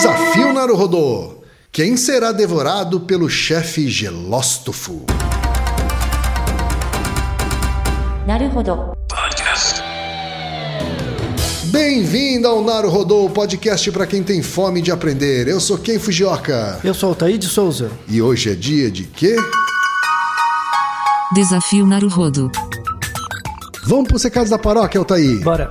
Desafio Naruhodô. Quem será devorado pelo chefe Gelóstofo? Naruhodô. Bem-vindo ao Naruhodô, o podcast para quem tem fome de aprender. Eu sou Ken Fujioka. Eu sou Altair de Souza. E hoje é dia de quê? Desafio Naruhodô. Vamos para os recados da paróquia, Altair. Bora.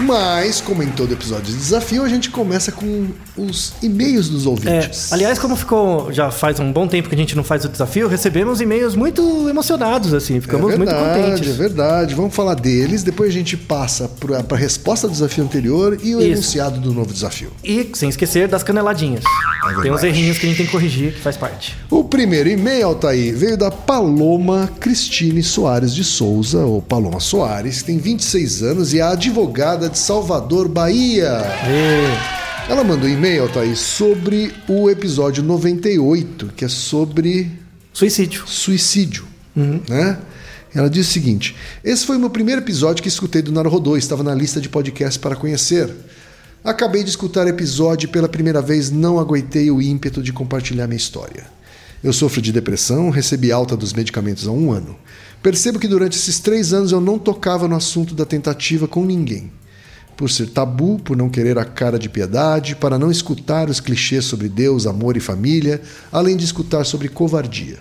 mas, como em todo episódio de desafio, a gente começa com os e-mails dos É, ouvintes. aliás, como ficou já faz um bom tempo que a gente não faz o desafio, recebemos e-mails muito emocionados, assim, ficamos é muito verdade, contentes. É verdade, vamos falar deles, depois a gente passa para a resposta do desafio anterior e o Isso. enunciado do novo desafio. E sem esquecer das caneladinhas. É Tem uns errinhos que a gente tem que corrigir, que faz parte. O primeiro e-mail, Altair, veio da Paloma Cristine Soares de Souza, ou Paloma Soares, que tem 26 anos e é advogada de Salvador, Bahia. E... Ela mandou um e-mail, Altair, sobre o episódio 98, que é sobre Suicídio. suicídio, né? Ela diz o seguinte: Esse foi o meu primeiro episódio que escutei do Naruhodô, estava na lista de podcasts para conhecer. Acabei de escutar o episódio e pela primeira vez não aguentei o ímpeto de compartilhar minha história. Eu sofro de depressão, recebi alta dos medicamentos há um ano. Percebo que durante esses três anos eu não tocava no assunto da tentativa com ninguém. Por ser tabu, por não querer a cara de piedade, para não escutar os clichês sobre Deus, amor e família, além de escutar sobre covardia.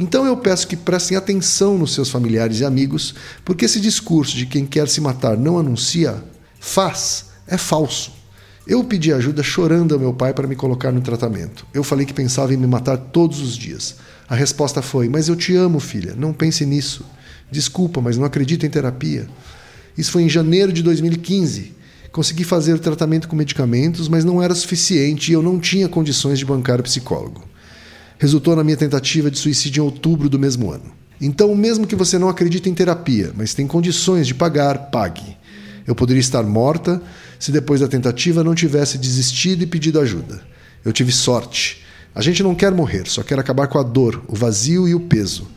Então eu peço que prestem atenção nos seus familiares e amigos, porque esse discurso de quem quer se matar não anuncia, faz, é falso. Eu pedi ajuda chorando ao meu pai para me colocar no tratamento. Eu falei que pensava em me matar todos os dias. A resposta foi: Mas eu te amo, filha, não pense nisso. Desculpa, mas não acredito em terapia. Isso foi em janeiro de 2015. Consegui fazer o tratamento com medicamentos, mas não era suficiente e eu não tinha condições de bancar o psicólogo resultou na minha tentativa de suicídio em outubro do mesmo ano. Então, mesmo que você não acredite em terapia, mas tem condições de pagar, pague. Eu poderia estar morta se depois da tentativa não tivesse desistido e pedido ajuda. Eu tive sorte. A gente não quer morrer, só quer acabar com a dor, o vazio e o peso.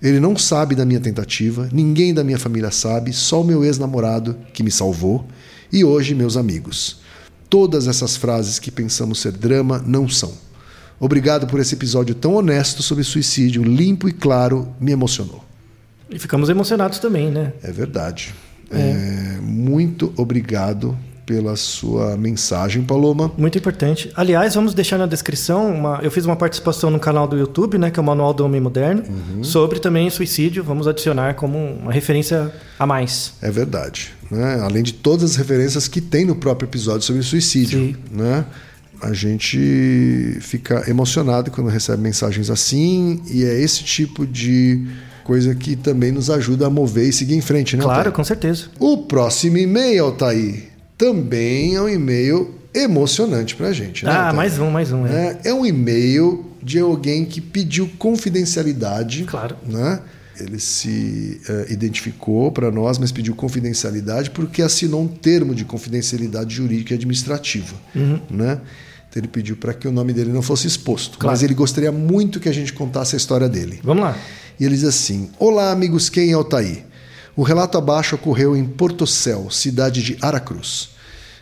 Ele não sabe da minha tentativa, ninguém da minha família sabe, só o meu ex-namorado, que me salvou, e hoje meus amigos. Todas essas frases que pensamos ser drama não são. Obrigado por esse episódio tão honesto sobre suicídio, limpo e claro, me emocionou. e ficamos emocionados também, né? É verdade. É, muito obrigado pela sua mensagem, Paloma. Muito importante. Aliás, vamos deixar na descrição. Uma, eu fiz uma participação no canal do YouTube, né, que é o Manual do Homem Moderno, sobre também suicídio. Vamos adicionar como uma referência a mais. É verdade. Né? Além de todas as referências que tem no próprio episódio sobre suicídio. Sim. Né? A gente fica emocionado quando recebe mensagens assim, e é esse tipo de coisa que também nos ajuda a mover e seguir em frente, né? Claro, Altair? com certeza. O próximo e-mail, Altair, também é um e-mail emocionante pra gente. Né, ah, mais um, mais um. É. É, é um e-mail de alguém que pediu confidencialidade. Claro. Né? Ele se eh, identificou para nós, mas pediu confidencialidade porque assinou um termo de confidencialidade jurídica e administrativa. Uhum. Né? Então ele pediu para que o nome dele não fosse exposto. Claro. Mas ele gostaria muito que a gente contasse a história dele. Vamos lá. E ele diz assim: Olá, amigos, quem é Altair? O relato abaixo ocorreu em Portocel, cidade de Aracruz.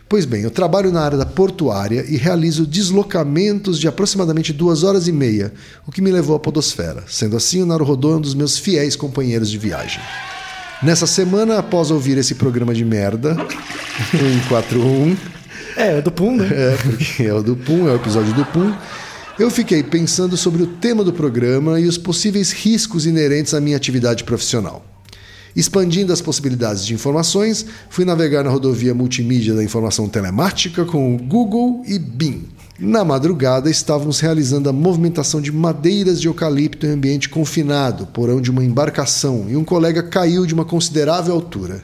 Pois bem, eu trabalho na área da portuária e realizo deslocamentos de aproximadamente duas horas e meia, o que me levou à podosfera. Sendo assim, o Naruhodô é um dos meus fiéis companheiros de viagem. Nessa semana, após ouvir esse programa de merda, 141, É, do Pum, né? é, porque é o do Pum, é o episódio do Pum. Eu fiquei pensando sobre o tema do programa e os possíveis riscos inerentes à minha atividade profissional. Expandindo as possibilidades de informações, fui navegar na rodovia multimídia da informação telemática com o Google e Bing. Na madrugada, estávamos realizando a movimentação de madeiras de eucalipto em ambiente confinado, porão de uma embarcação, e um colega caiu de uma considerável altura.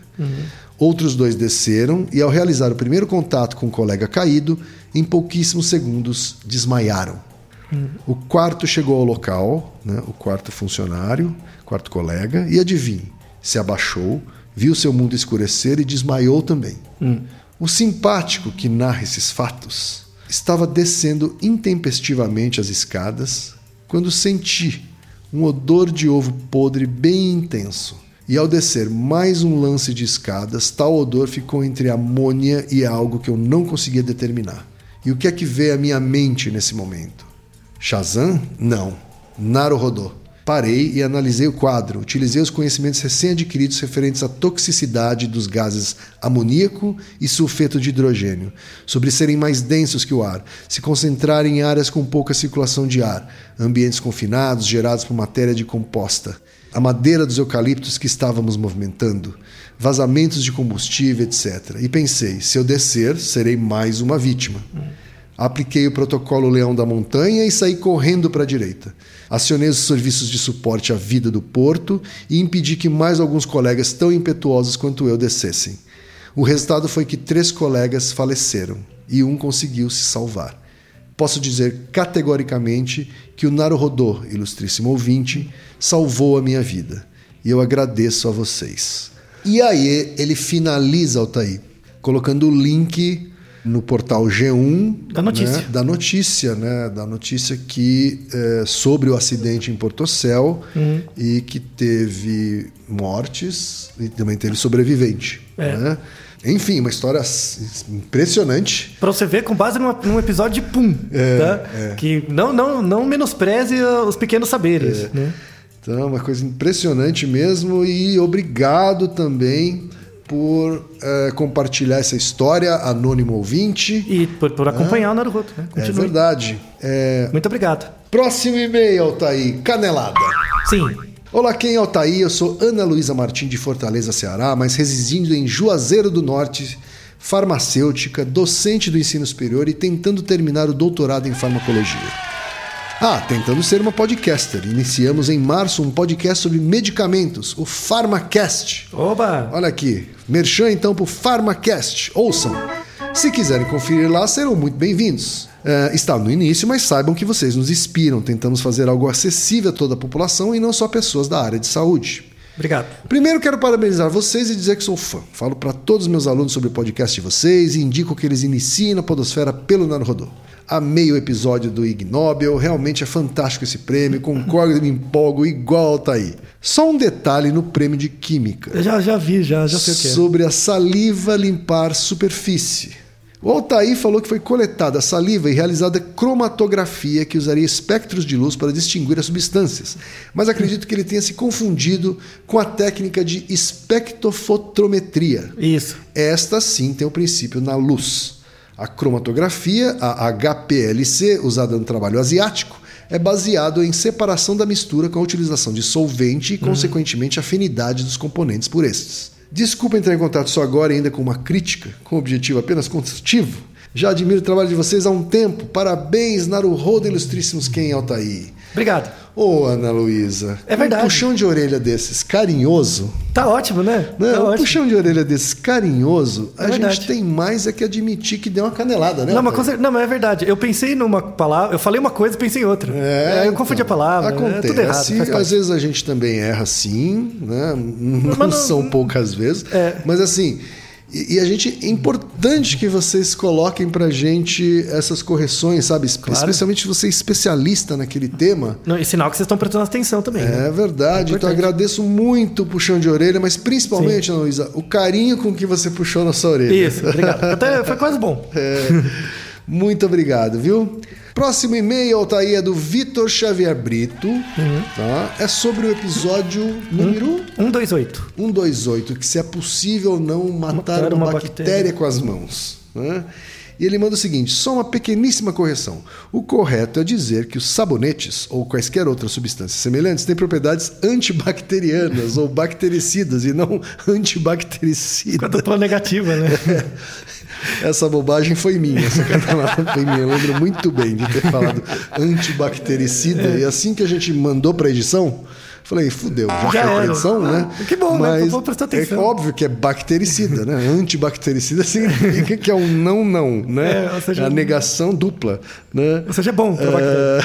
Outros dois desceram e, ao realizar o primeiro contato com o colega caído, em pouquíssimos segundos desmaiaram. O quarto chegou ao local, né, o quarto funcionário, quarto colega, e adivinhe, se abaixou, viu seu mundo escurecer e desmaiou também. O simpático que narra esses fatos estava descendo intempestivamente as escadas quando senti um odor de ovo podre bem intenso. E ao descer mais um lance de escadas, tal odor ficou entre amônia e algo que eu não conseguia determinar. E o que é que veio à minha mente nesse momento? Shazam? Não. Naruhodô. Parei e analisei o quadro. Utilizei os conhecimentos recém-adquiridos referentes à toxicidade dos gases amoníaco e sulfeto de hidrogênio, sobre serem mais densos que o ar, se concentrarem em áreas com pouca circulação de ar, ambientes confinados gerados por matéria de composta, a madeira dos eucaliptos que estávamos movimentando, vazamentos de combustível, etc. E pensei: se eu descer, serei mais uma vítima. Apliquei o protocolo Leão da Montanha e saí correndo para a direita. Acionei os serviços de suporte à vida do porto e impedi que mais alguns colegas tão impetuosos quanto eu descessem. O resultado foi que três colegas faleceram e um conseguiu se salvar. Posso dizer categoricamente que o Naruhodô, ilustríssimo ouvinte, salvou a minha vida. E eu agradeço a vocês. E aí ele finaliza, Altair, colocando o link no portal G1 Da notícia. né, da notícia, né, da notícia que é, sobre o acidente em Portocel Uhum. e que teve mortes e também teve sobrevivente. É. né? Enfim, uma história impressionante. Pra você ver, com base numa- num episódio de Pum. É, tá? Que não, não, não menospreze os pequenos saberes. Né? Então, é uma coisa impressionante mesmo e obrigado também por eh, compartilhar essa história, anônimo ouvinte. E por, por acompanhar o Naruto. Né? É verdade. É, Muito obrigado. Próximo e-mail, Altair. Canelada. Sim. Olá, quem é Altair? Eu sou Ana Luísa Martim de Fortaleza, Ceará, mas residindo em Juazeiro do Norte, farmacêutica, docente do ensino superior e tentando terminar o doutorado em farmacologia. Ah, tentando ser uma podcaster. Iniciamos em março um podcast sobre medicamentos, o PharmaCast. Oba! Olha aqui, merchan então pro PharmaCast. Ouçam. Se quiserem conferir lá, serão muito bem-vindos. É, está no início, mas saibam que vocês nos inspiram. Tentamos fazer algo acessível a toda a população e não só pessoas da área de saúde. Obrigado. Primeiro quero parabenizar vocês e dizer que sou fã. Falo para todos os meus alunos sobre o podcast de vocês e indico que eles iniciem na podosfera pelo Naruhodô. Amei o episódio do Ig Nobel, realmente é fantástico esse prêmio, concordo e me empolgo igual tá aí. Só um detalhe no prêmio de Química Eu já, já vi, já, já sei o que é. sobre a saliva limpar superfície. O Altair falou que foi coletada a saliva e realizada cromatografia que usaria espectros de luz para distinguir as substâncias, mas acredito que ele tenha se confundido com a técnica de espectrofotometria. Isso. Esta sim tem o princípio na luz. A cromatografia, a HPLC, usada no trabalho asiático, é baseado em separação da mistura com a utilização de solvente e, consequentemente, afinidade dos componentes por estes. Desculpa entrar em contato só agora, ainda com uma crítica, com objetivo apenas construtivo. Já admiro o trabalho de vocês há um tempo. Parabéns, Naruhodo Ilustríssimos Ken Altair. Obrigado. Ô, Ana Luísa. É verdade. Um puxão de orelha desses carinhoso. Tá ótimo, né? Né? Tá um ótimo. puxão de orelha desse carinhoso, a É verdade. gente tem mais é que admitir que deu uma canelada, né? Não, mas, não, mas é verdade. Eu pensei numa palavra, eu falei uma coisa e pensei em outra. É, eu então, confundi a palavra. Acontece. É tudo errado. parte. Às vezes a gente também erra sim, né? Não, não- são poucas vezes. É. Mas assim, e, e a gente. É importante que vocês coloquem pra gente essas correções, sabe? Especialmente você é especialista naquele tema. Não, e sinal que vocês estão prestando atenção também. né? É verdade, então importante. agradeço muito o puxão de orelha, mas principalmente, Ana Luísa, o carinho com que você puxou na sua orelha. Isso, obrigado. Até foi quase bom. É, muito obrigado, viu? Próximo e-mail, Altair, é do Vitor Xavier Brito. Uhum. Tá? É sobre o episódio número 128. 128, que se é possível não matar Matar uma, uma bactéria, bactéria. com as mãos. né? E ele manda o seguinte: só uma pequeníssima correção. O correto é dizer que os sabonetes ou quaisquer outras substâncias semelhantes têm propriedades antibacterianas ou bactericidas e não antibactericidas. Com a negativa, né? Essa bobagem foi minha, essa canelada foi minha. Eu lembro muito bem de ter falado antibactericida. E assim que a gente mandou para edição, falei, fudeu, já, Já foi pra era. edição, né? Que bom, né? Mas Vou prestar É atenção. óbvio que é bactericida, né? Antibactericida significa que é um não, não, né? É, ou seja, a negação dupla, né? Ou seja, é bom. bactéria.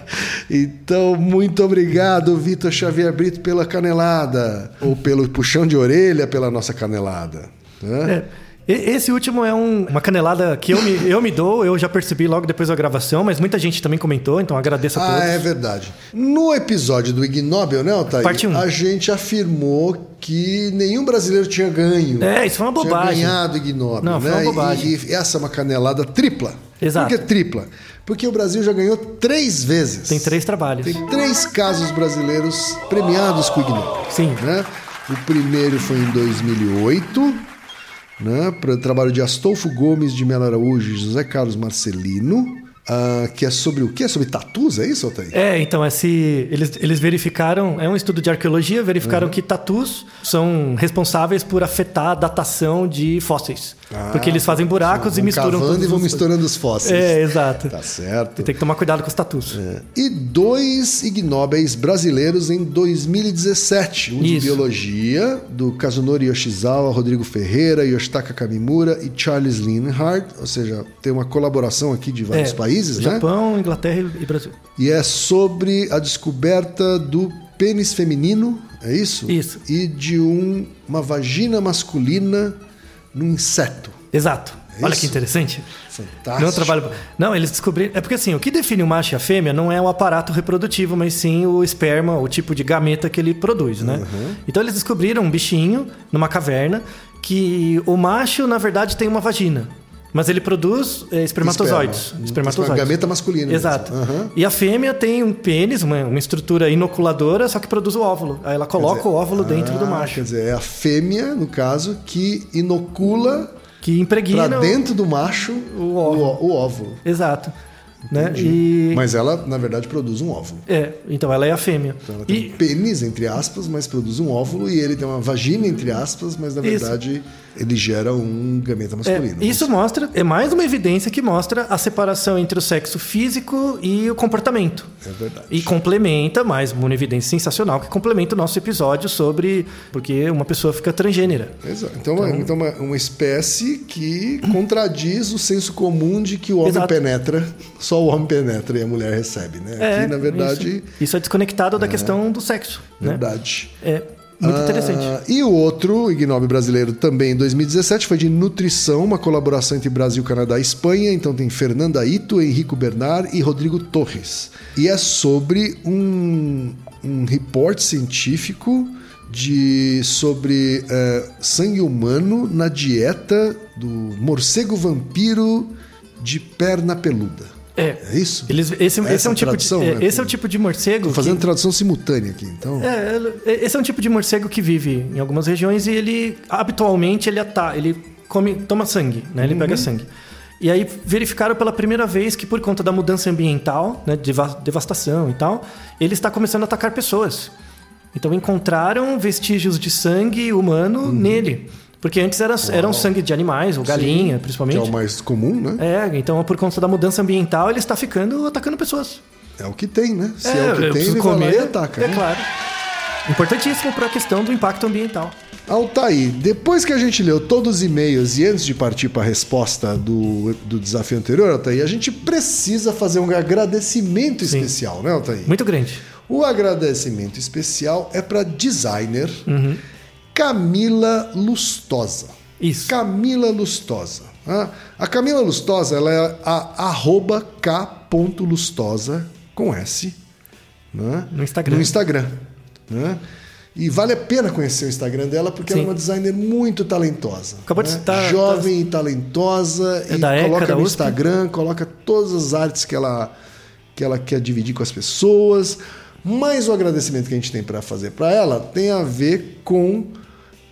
então, muito obrigado, Vitor Xavier Brito, pela canelada. Ou pelo puxão de orelha pela nossa canelada. Né? É. Esse último é um- uma canelada que eu me, eu me dou, eu já percebi logo depois da gravação, mas muita gente também comentou, então agradeço a todos. Ah, é verdade. No episódio do Ig Nobel, né, Altair? Parte um. A gente afirmou que nenhum brasileiro tinha ganho. É, isso foi uma bobagem. Tinha ganhado Ig Nobel, Não, foi né? uma bobagem. E, e essa é uma canelada tripla. Exato. Por que tripla? Porque o Brasil já ganhou três vezes. Tem três trabalhos. Tem três casos brasileiros premiados com o Ig Nobel. Sim. Né? O primeiro foi em 2008, né? para trabalho de Astolfo Gomes de Melo Araújo e José Carlos Marcelino, ah, que é sobre o quê? Sobre tatus, é isso, Altair? É, então, esse, eles, eles verificaram, é um estudo de arqueologia, verificaram que tatus são responsáveis por afetar a datação de fósseis. porque eles fazem buracos e misturam cavando e vão os- misturando os fósseis. É, exato. Tá certo. Tem que tomar cuidado com os tatus. É. E dois Ig Nobels brasileiros em 2017. Um de Isso. biologia, do Kazunori Yoshizawa, Rodrigo Ferreira, Yoshitaka Kamimura e Charles Linhart. Ou seja, tem uma colaboração aqui de vários É, países, né? Japão, Inglaterra e Brasil. E é sobre a descoberta do pênis feminino, é isso? Isso. E de um- uma vagina masculina no inseto. Exato. É Olha isso? que interessante. Fantástico. Não, trabalho... não, eles descobriram. É porque assim, o que define o macho e a fêmea não é o aparato reprodutivo, mas sim o esperma, o tipo de gameta que ele produz, né? Uhum. Então eles descobriram um bichinho numa caverna que o macho, na verdade, tem uma vagina. Mas ele produz é, espermatozoides. Esperma. Espermatozoides. Gameta masculina. Exato. Aham. E a fêmea tem um pênis, uma, uma estrutura inoculadora, só que produz o óvulo. Aí ela coloca o óvulo dentro do Ah, macho. Quer dizer, é a fêmea, no caso, que inocula Que impregna. para o- dentro do macho o óvulo. ó- o óvulo. Exato. Né? E... Mas ela, na verdade, produz um óvulo. É, então ela é a fêmea. Então ela tem E um pênis, entre aspas, mas produz um óvulo. E ele tem uma vagina, entre aspas, mas na Isso. Ele gera um gameta é, masculino. isso mostra, é mais uma evidência que mostra a separação entre o sexo físico e o comportamento. É verdade. E complementa, mais uma evidência sensacional, que complementa o nosso episódio sobre porque uma pessoa fica transgênera. Exato. Então, uma- então uma, uma espécie que contradiz o senso comum de que o homem Exato. penetra, só o homem penetra e a mulher recebe, né? É, Aqui, na verdade, Isso, isso é desconectado da questão do sexo. Né? verdade. É muito Ah, interessante. E o outro, Ig Nobel brasileiro, também em 2017, foi de nutrição, uma colaboração entre Brasil, Canadá e Espanha. Então tem Fernanda Ito, Henrico Bernard e Rodrigo Torres. E é sobre um, um report científico de sobre eh, sangue humano na dieta do morcego vampiro de perna peluda. É. É isso? Eles, esse, esse Essa é um tipo de, é, né? esse é o tipo de morcego. Tô fazendo que- tradução simultânea aqui, então. É, esse é um tipo de morcego que vive em algumas regiões e ele habitualmente ele ata, ele come, toma sangue, né? Ele Uhum. pega sangue. E aí verificaram pela primeira vez que por conta da mudança ambiental, né, deva- devastação e tal, ele está começando a atacar pessoas. Então encontraram vestígios de sangue humano nele, porque antes era, eram sangue de animais ou galinha, Que principalmente. é o mais comum, né? É, então por conta da mudança ambiental ele está ficando atacando pessoas. É o que tem, né? Se é, o eu que tem, ele vai lá e ataca. É né? claro. Importantíssimo para a questão do impacto ambiental. Altair, depois que a gente leu todos os e-mails e antes de partir para a resposta do, do desafio anterior, Altair, a gente precisa fazer um agradecimento Sim. especial, né, Altair? Muito grande. O agradecimento especial é para designer Uhum. Camila Lustosa. Isso. Camila Lustosa. A Camila Lustosa ela é a arroba k.lustosa com S né? No Instagram. No Instagram. Né? E vale a pena conhecer o Instagram dela porque ela é Sim. uma designer muito talentosa. Acabou de né? citar- Jovem e talentosa. É e da ECA, coloca da no. Instagram, coloca todas as artes que ela, que ela quer dividir com as pessoas. Mas o agradecimento que a gente tem para fazer para ela tem a ver com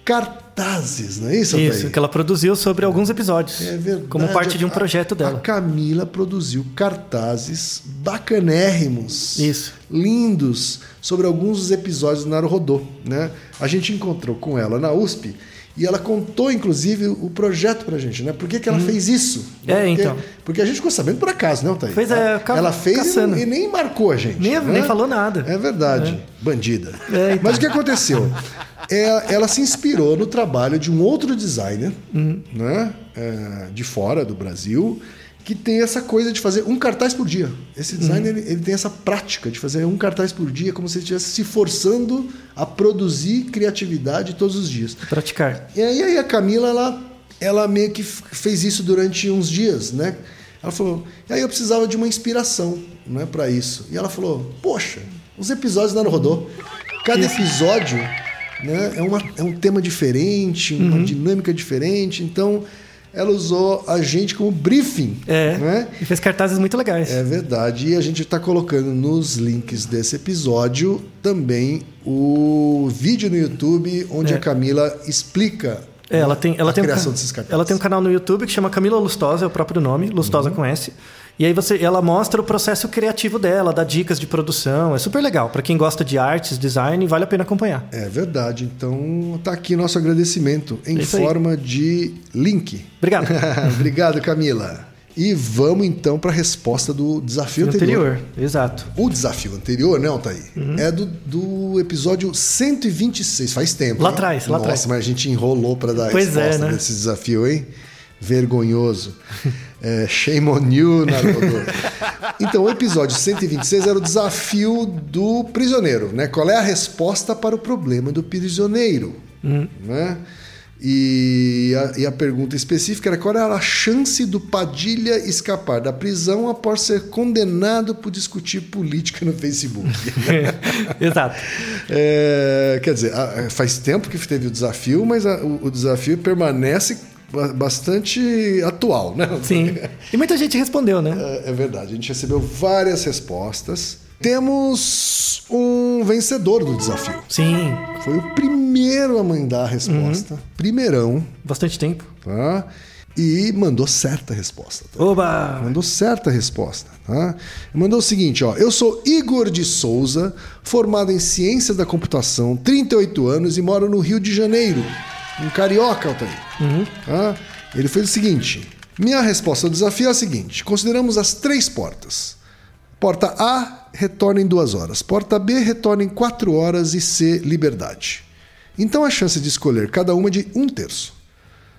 cartazes, não é isso, Isso, Altair? que ela produziu sobre alguns episódios. É verdade. Como parte de um A- projeto A dela. Camila produziu cartazes bacanérrimos. Isso. Lindos sobre alguns dos episódios do Naruhodô, né? A gente encontrou com ela na USP E ela contou, inclusive, o projeto pra gente, né? Por que, que ela fez isso? Hum. É, porque, então. Porque a gente ficou sabendo por acaso, não, Thaís? Pois é, ca- ela fez e, e nem marcou a gente. Nem- né? nem falou nada. É verdade. Bandida. É, então. Mas o que aconteceu? É, ela se inspirou no trabalho de um outro designer, Uhum. né? é, de fora do Brasil, que tem essa coisa de fazer um cartaz por dia. Esse Uhum. designer ele, ele tem essa prática de fazer um cartaz por dia, como se ele estivesse se forçando a produzir criatividade todos os dias. Praticar. E aí, aí a Camila, ela, ela meio que fez isso durante uns dias, né? Ela falou, e aí eu precisava de uma inspiração, né, para isso. E ela falou, poxa, os episódios da Rodô, cada episódio, né, é, uma, é um tema diferente, uma dinâmica diferente, então ela usou a gente como briefing, É. né? E fez cartazes muito legais. É verdade. E a gente está colocando nos links desse episódio também o vídeo no YouTube onde É. a Camila explica É, ela tem, ela a tem um criação ca- desses cartazes. Ela tem um canal no YouTube que chama Camila Lustosa, é o próprio nome, Lustosa com S. E aí você, ela mostra o processo criativo dela, dá dicas de produção. É super legal. Para quem gosta de artes, design, vale a pena acompanhar. É verdade. Então tá aqui nosso agradecimento em É isso aí. forma de link. Obrigado. Obrigado, Camila. E vamos então para a resposta do desafio anterior. Anterior, exato. O desafio anterior, né, Altair? Uhum. É do, do episódio 126. Faz tempo. Lá hein? atrás, lá Nossa, atrás. mas a gente enrolou para dar a Pois é, resposta né? desse desafio, hein? Vergonhoso. É, shame on you, Naruto. Então, o episódio 126 era o desafio do prisioneiro, né? Qual é a resposta para o problema do prisioneiro? Uhum. Né? E a, e a pergunta específica era qual era a chance do Padilha escapar da prisão após ser condenado por discutir política no Facebook. exato. É, quer dizer, a- faz tempo que teve o desafio, mas a- o, o desafio permanece bastante atual, né? Sim. E muita gente respondeu, né? É, é verdade, a gente recebeu várias respostas. Temos um vencedor do desafio. Sim. Foi o primeiro a mandar a resposta, primeirão, Bastante tempo. tá? E mandou certa resposta. tá? Oba! Mandou certa resposta, tá? Mandou o seguinte, ó. Eu sou Igor de Souza, formado em Ciências da Computação, 38 anos e moro no Rio de Janeiro. Um carioca, Altair. Tá? Ele fez o seguinte. Minha resposta ao desafio é a seguinte. Consideramos as três portas. Porta A, retorna em duas horas. Porta B, retorna em quatro horas e C, liberdade. Então a chance de escolher cada uma é de um terço.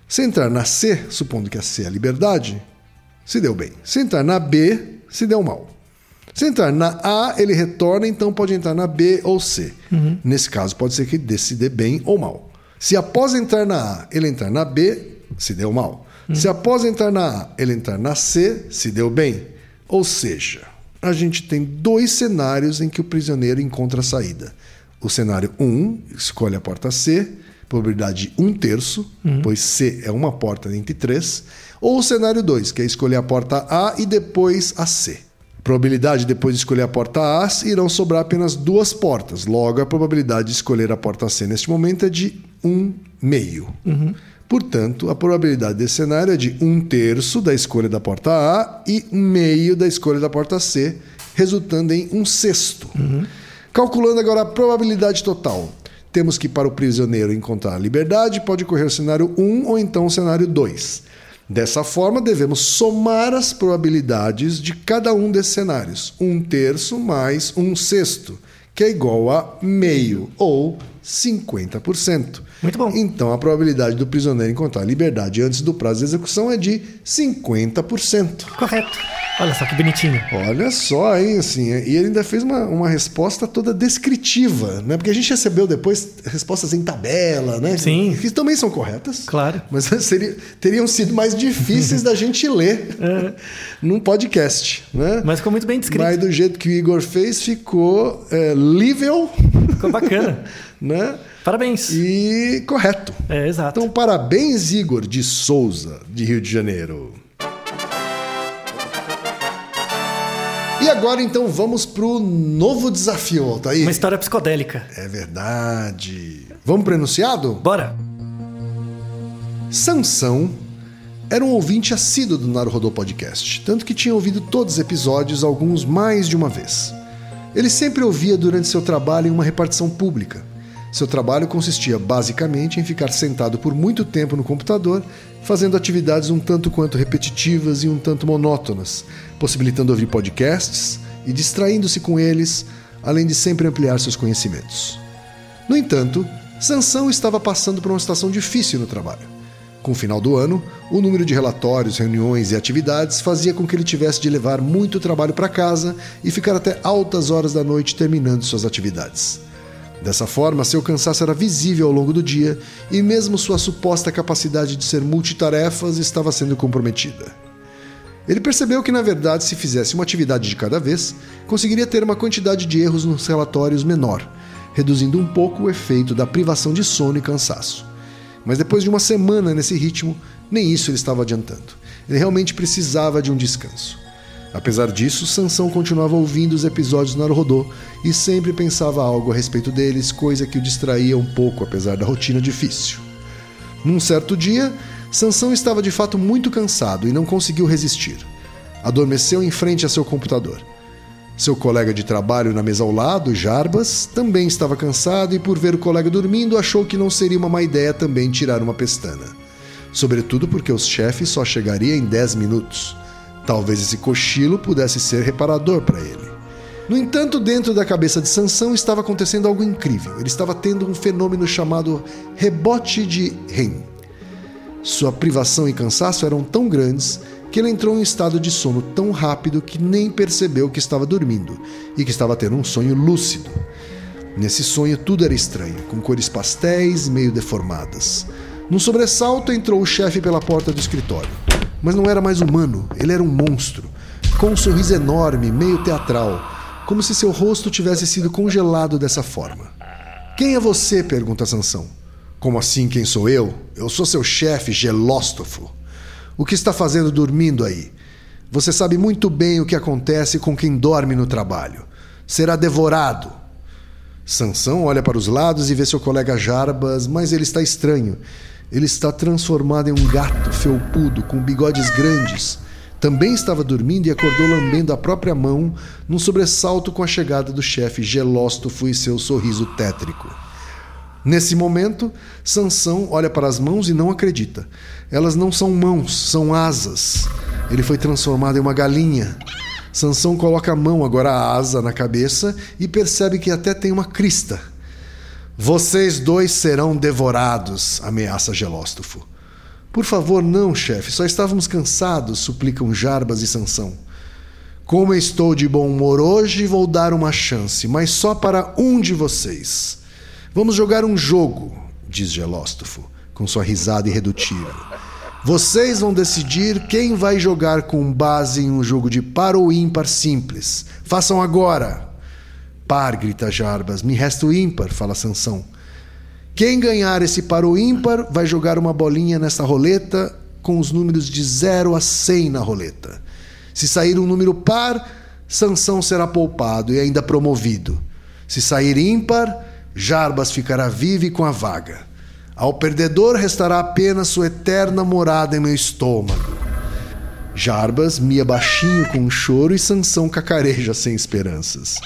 Se entrar na C, supondo que a C é a liberdade, se deu bem. Se entrar na B, se deu mal. Se entrar na A, ele retorna, então pode entrar na B ou C. Nesse caso, pode ser que dê- se dê bem ou mal. Se após entrar na A, ele entrar na B, se deu mal. Se após entrar na A, ele entrar na C, se deu bem. Ou seja, a gente tem dois cenários em que o prisioneiro encontra a saída. O cenário 1, escolhe a porta C, probabilidade de um terço, pois C é uma porta entre três. Ou o cenário 2, que é escolher a porta A e depois a C. Probabilidade depois de escolher a porta A, irão sobrar apenas duas portas. Logo, a probabilidade de escolher a porta C neste momento é de um meio. Portanto, a probabilidade desse cenário é de um terço da escolha da porta A e meio da escolha da porta C, resultando em um sexto. Calculando agora a probabilidade total. Temos que, para o prisioneiro encontrar a liberdade, pode ocorrer o cenário 1 ou então o cenário 2. Dessa forma, devemos somar as probabilidades de cada um desses cenários. Um terço mais um sexto, que é igual a meio, ou 50%. Muito bom. Então, a probabilidade do prisioneiro encontrar liberdade antes do prazo de execução é de 50%. Correto. Olha só que bonitinho. Olha só, hein, assim, e ele ainda fez uma, uma resposta toda descritiva, né? Porque a gente recebeu depois respostas em tabela, né? Sim. Que também são corretas. Claro. Mas seria- teriam sido mais difíceis da gente ler num podcast, né? Mas ficou muito bem descrito. Mas do jeito que o Igor fez, ficou é, Ficou bacana. né? Parabéns. E correto. É, exato. Então, parabéns, Igor de Souza, de Rio de Janeiro. E agora, então, vamos pro novo desafio, Altair. Uma história psicodélica. É verdade. Vamos pro enunciado? Bora. Sansão era um ouvinte assíduo do Naruhodô Podcast, tanto que tinha ouvido todos os episódios, alguns mais de uma vez. Ele sempre ouvia durante seu trabalho em uma repartição pública. Seu trabalho consistia basicamente em ficar sentado por muito tempo no computador, fazendo atividades um tanto quanto repetitivas e um tanto monótonas, possibilitando ouvir podcasts e distraindo-se com eles, além de sempre ampliar seus conhecimentos. No entanto, Sansão estava passando por uma situação difícil no trabalho. Com o final do ano, o número de relatórios, reuniões e atividades fazia com que ele tivesse de levar muito trabalho para casa e ficar até altas horas da noite terminando suas atividades. Dessa forma, seu cansaço era visível ao longo do dia e mesmo sua suposta capacidade de ser multitarefas estava sendo comprometida. Ele percebeu que, na verdade, se fizesse uma atividade de cada vez, conseguiria ter uma quantidade de erros nos relatórios menor, reduzindo um pouco o efeito da privação de sono e cansaço. Mas depois de uma semana nesse ritmo, nem isso ele estava adiantando. Ele realmente precisava de um descanso. Apesar disso, Sansão continuava ouvindo os episódios do Naruhodô e sempre pensava algo a respeito deles, coisa que o distraía um pouco apesar da rotina difícil. Num certo dia, Sansão estava de fato muito cansado e não conseguiu resistir. Adormeceu em frente a seu computador. Seu colega de trabalho na mesa ao lado, Jarbas, também estava cansado e, por ver o colega dormindo, achou que não seria uma má ideia também tirar uma pestana. Sobretudo porque os chefes só chegariam em 10 minutos. Talvez esse cochilo pudesse ser reparador para ele. No entanto, dentro da cabeça de Sansão estava acontecendo algo incrível. Ele estava tendo um fenômeno chamado rebote de REM. Sua privação e cansaço eram tão grandes que ele entrou em estado de sono tão rápido que nem percebeu que estava dormindo e que estava tendo um sonho lúcido. Nesse sonho tudo era estranho, com cores pastéis meio deformadas. Num sobressalto entrou o chefe pela porta do escritório. Mas não era mais humano, ele era um monstro, com um sorriso enorme, meio teatral, como se seu rosto tivesse sido congelado dessa forma. Quem é você? pergunta Sansão. Como assim, quem sou eu? Eu sou seu chefe, Gelóstofo. O que está fazendo dormindo aí? Você sabe muito bem o que acontece com quem dorme no trabalho. Será devorado. Sansão olha para os lados e vê seu colega Jarbas, mas ele está estranho. Ele está transformado em um gato felpudo com bigodes grandes. Também estava dormindo e acordou lambendo a própria mão num sobressalto com a chegada do chefe Gelóstofo e seu sorriso tétrico. Nesse momento, Sansão olha para as mãos e não acredita. Elas não são mãos, são asas. Ele foi transformado em uma galinha. Sansão coloca a mão, agora a asa, na cabeça e percebe que até tem uma crista. Vocês dois serão devorados, ameaça Gelóstofo. Por favor, não, chefe, só estávamos cansados, suplicam Jarbas e Sansão. Como estou de bom humor hoje, vou dar uma chance, mas só para um de vocês. Vamos jogar um jogo, diz Gelóstofo, com sua risada irredutível. Vocês vão decidir quem vai jogar com base em um jogo de par ou ímpar simples. Façam agora. Par, grita Jarbas. Me resta o ímpar, fala Sansão. Quem ganhar esse par ou ímpar vai jogar uma bolinha nessa roleta com os números de 0 a 100 na roleta. Se sair um número par, Sansão será poupado e ainda promovido. Se sair ímpar, Jarbas ficará vivo com a vaga. Ao perdedor restará apenas sua eterna morada em meu estômago. Jarbas mia baixinho com um choro e Sansão cacareja sem esperanças.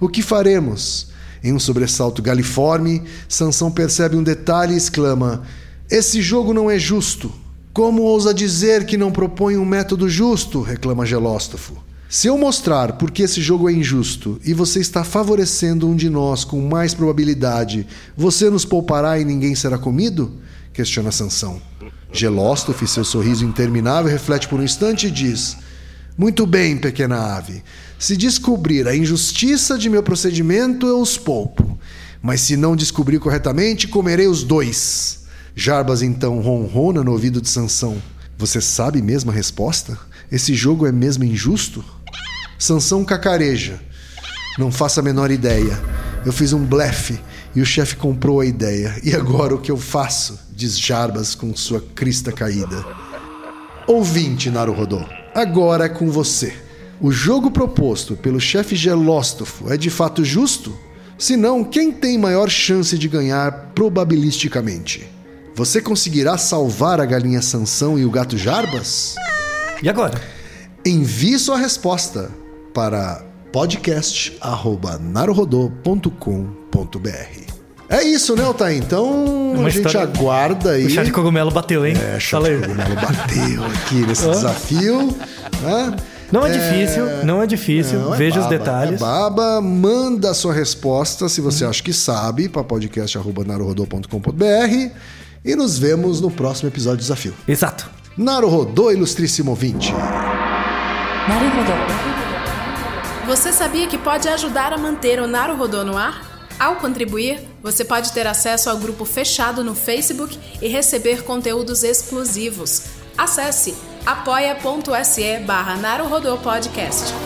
O que faremos? Em um sobressalto galiforme, Sansão percebe um detalhe e exclama: Esse jogo não é justo. Como ousa dizer que não propõe um método justo? reclama Gelóstofo. Se eu mostrar por que esse jogo é injusto e você está favorecendo um de nós com mais probabilidade, você nos poupará e ninguém será comido? questiona Sansão. Gelóstofe, seu sorriso interminável, reflete por um instante e diz: Muito bem, pequena ave. Se descobrir a injustiça de meu procedimento, eu os poupo. Mas se não descobrir corretamente, comerei os dois. Jarbas então ronrona no ouvido de Sansão. Você sabe mesmo a resposta? Esse jogo é mesmo injusto? Sansão cacareja. Não faço a menor ideia. Eu fiz um blefe e o chefe comprou a ideia. E agora o que eu faço? Diz Jarbas com sua crista caída. Ouvinte, Naruhodô, agora é com você. O jogo proposto pelo chefe Gelóstofo é de fato justo? Se não, quem tem maior chance de ganhar probabilisticamente? Você conseguirá salvar a galinha Sansão e o gato Jarbas? E agora? Envie sua resposta para podcast.narodô.com.br. É isso, né, Otá? Então Uma a gente aguarda aí. O chá de cogumelo bateu, hein? É, chá de cogumelo bateu aqui nesse desafio. Né? Não é, é, difícil, não é difícil. Não, é Veja é baba, os detalhes. É baba, manda a sua resposta se você acha que sabe para podcast.narodô.com.br e nos vemos no próximo episódio do desafio. Exato. Naruhodô, ilustríssimo 20. Naruhodô. Você sabia que pode ajudar a manter o Naruhodô no ar? Ao contribuir, você pode ter acesso ao grupo fechado no Facebook e receber conteúdos exclusivos. Acesse apoia.se barra Podcast.